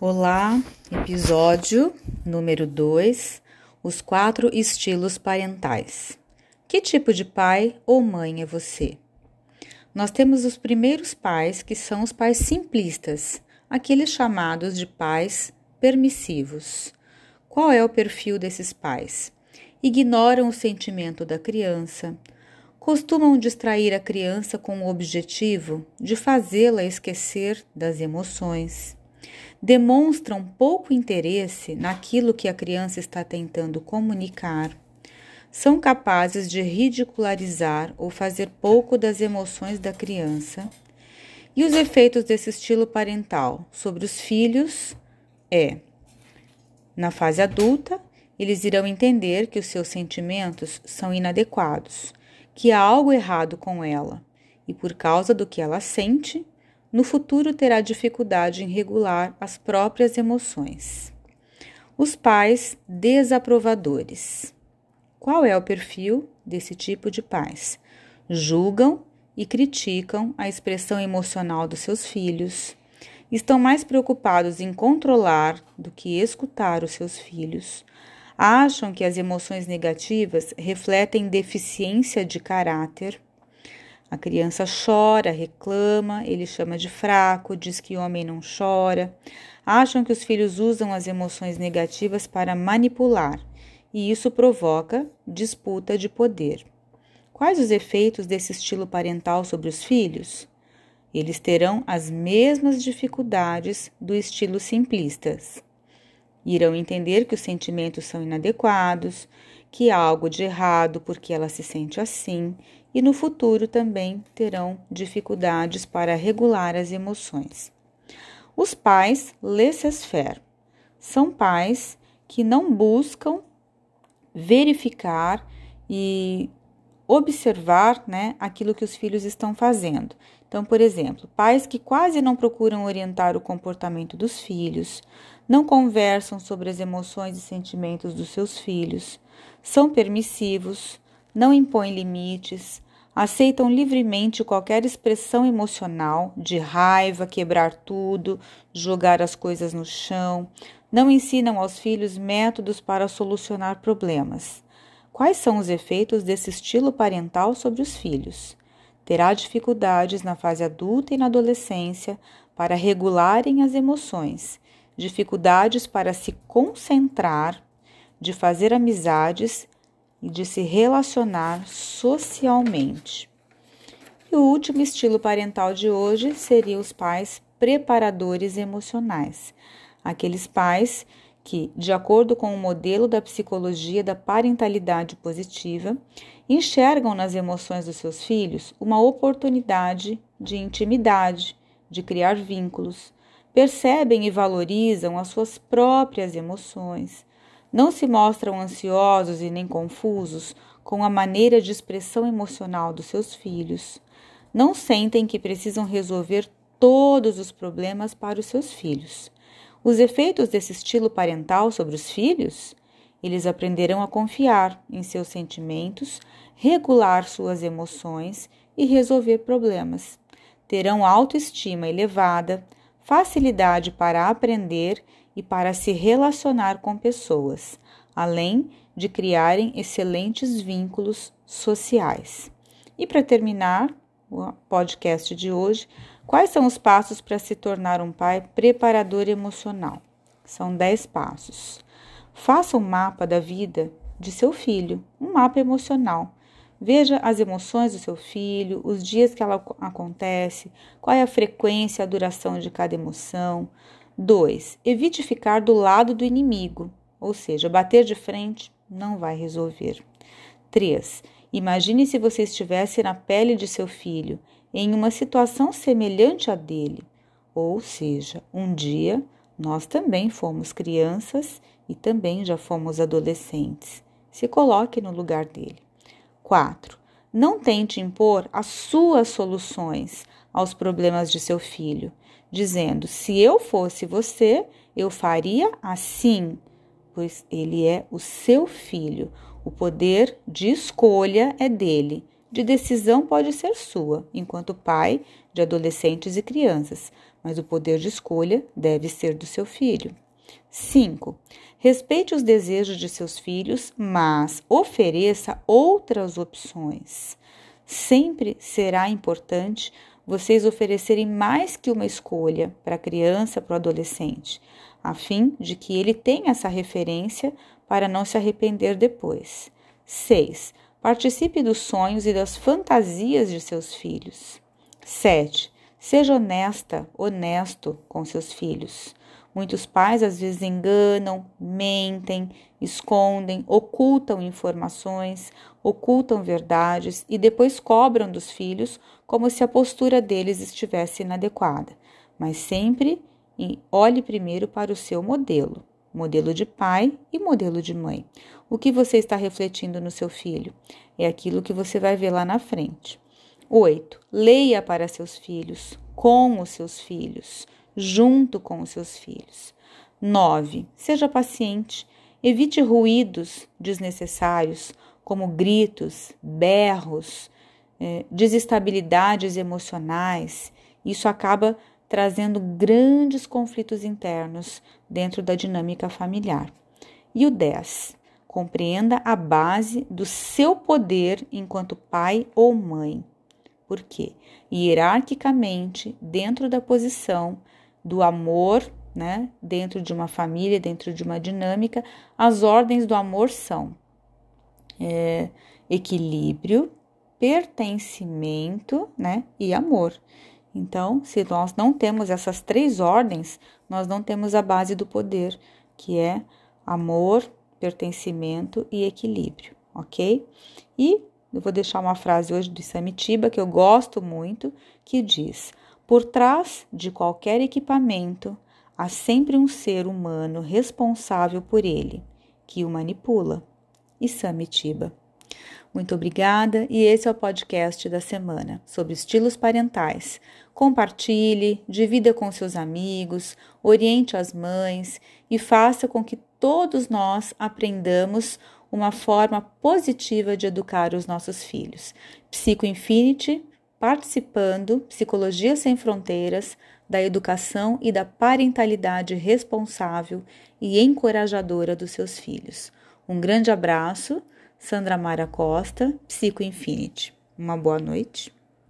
Olá, episódio número 2: Os quatro estilos parentais. Que tipo de pai ou mãe é você? Nós temos os primeiros pais, que são os pais simplistas, aqueles chamados de pais permissivos. Qual é o perfil desses pais? Ignoram o sentimento da criança, costumam distrair a criança com o objetivo de fazê-la esquecer das emoções demonstram pouco interesse naquilo que a criança está tentando comunicar, são capazes de ridicularizar ou fazer pouco das emoções da criança. E os efeitos desse estilo parental sobre os filhos é: na fase adulta, eles irão entender que os seus sentimentos são inadequados, que há algo errado com ela, e por causa do que ela sente, no futuro terá dificuldade em regular as próprias emoções. Os pais desaprovadores. Qual é o perfil desse tipo de pais? Julgam e criticam a expressão emocional dos seus filhos. Estão mais preocupados em controlar do que escutar os seus filhos. Acham que as emoções negativas refletem deficiência de caráter a criança chora, reclama, ele chama de fraco, diz que homem não chora. Acham que os filhos usam as emoções negativas para manipular, e isso provoca disputa de poder. Quais os efeitos desse estilo parental sobre os filhos? Eles terão as mesmas dificuldades do estilo simplistas. Irão entender que os sentimentos são inadequados, que há algo de errado porque ela se sente assim e no futuro também terão dificuldades para regular as emoções. Os pais laissez-faire são pais que não buscam verificar e observar né, aquilo que os filhos estão fazendo. Então, por exemplo, pais que quase não procuram orientar o comportamento dos filhos, não conversam sobre as emoções e sentimentos dos seus filhos, são permissivos, não impõem limites, aceitam livremente qualquer expressão emocional, de raiva, quebrar tudo, jogar as coisas no chão, não ensinam aos filhos métodos para solucionar problemas. Quais são os efeitos desse estilo parental sobre os filhos? Terá dificuldades na fase adulta e na adolescência para regularem as emoções, dificuldades para se concentrar, de fazer amizades e de se relacionar socialmente. E o último estilo parental de hoje seria os pais preparadores emocionais, aqueles pais que, de acordo com o modelo da psicologia da parentalidade positiva, enxergam nas emoções dos seus filhos uma oportunidade de intimidade, de criar vínculos, percebem e valorizam as suas próprias emoções, não se mostram ansiosos e nem confusos com a maneira de expressão emocional dos seus filhos. Não sentem que precisam resolver todos os problemas para os seus filhos. Os efeitos desse estilo parental sobre os filhos? Eles aprenderão a confiar em seus sentimentos, regular suas emoções e resolver problemas. Terão autoestima elevada, facilidade para aprender e para se relacionar com pessoas, além de criarem excelentes vínculos sociais. E para terminar o podcast de hoje, quais são os passos para se tornar um pai preparador emocional? São 10 passos. Faça um mapa da vida de seu filho, um mapa emocional. Veja as emoções do seu filho, os dias que ela acontece, qual é a frequência a duração de cada emoção. 2. Evite ficar do lado do inimigo, ou seja, bater de frente não vai resolver. 3. Imagine se você estivesse na pele de seu filho, em uma situação semelhante à dele. Ou seja, um dia nós também fomos crianças e também já fomos adolescentes. Se coloque no lugar dele. 4. Não tente impor as suas soluções aos problemas de seu filho dizendo: Se eu fosse você, eu faria assim, pois ele é o seu filho. O poder de escolha é dele. De decisão pode ser sua, enquanto pai de adolescentes e crianças, mas o poder de escolha deve ser do seu filho. 5. Respeite os desejos de seus filhos, mas ofereça outras opções. Sempre será importante vocês oferecerem mais que uma escolha para a criança, para o adolescente, a fim de que ele tenha essa referência para não se arrepender depois. 6. Participe dos sonhos e das fantasias de seus filhos. 7. Seja honesta, honesto com seus filhos. Muitos pais às vezes enganam, mentem, escondem, ocultam informações, ocultam verdades e depois cobram dos filhos como se a postura deles estivesse inadequada. Mas sempre olhe primeiro para o seu modelo, modelo de pai e modelo de mãe. O que você está refletindo no seu filho é aquilo que você vai ver lá na frente. 8. Leia para seus filhos, com os seus filhos junto com os seus filhos. 9. Seja paciente. Evite ruídos desnecessários, como gritos, berros, eh, desestabilidades emocionais. Isso acaba trazendo grandes conflitos internos dentro da dinâmica familiar. E o 10. Compreenda a base do seu poder enquanto pai ou mãe. Por quê? Hierarquicamente, dentro da posição do amor, né? Dentro de uma família, dentro de uma dinâmica, as ordens do amor são é, equilíbrio, pertencimento, né? E amor. Então, se nós não temos essas três ordens, nós não temos a base do poder, que é amor, pertencimento e equilíbrio, ok? E eu vou deixar uma frase hoje do Samitiba que eu gosto muito, que diz: por trás de qualquer equipamento há sempre um ser humano responsável por ele, que o manipula. E Samitiba. Muito obrigada e esse é o podcast da semana sobre estilos parentais. Compartilhe, divida com seus amigos, oriente as mães e faça com que todos nós aprendamos uma forma positiva de educar os nossos filhos. Psico Infinity participando Psicologia Sem Fronteiras da educação e da parentalidade responsável e encorajadora dos seus filhos. Um grande abraço, Sandra Mara Costa, Psico Infinity. Uma boa noite.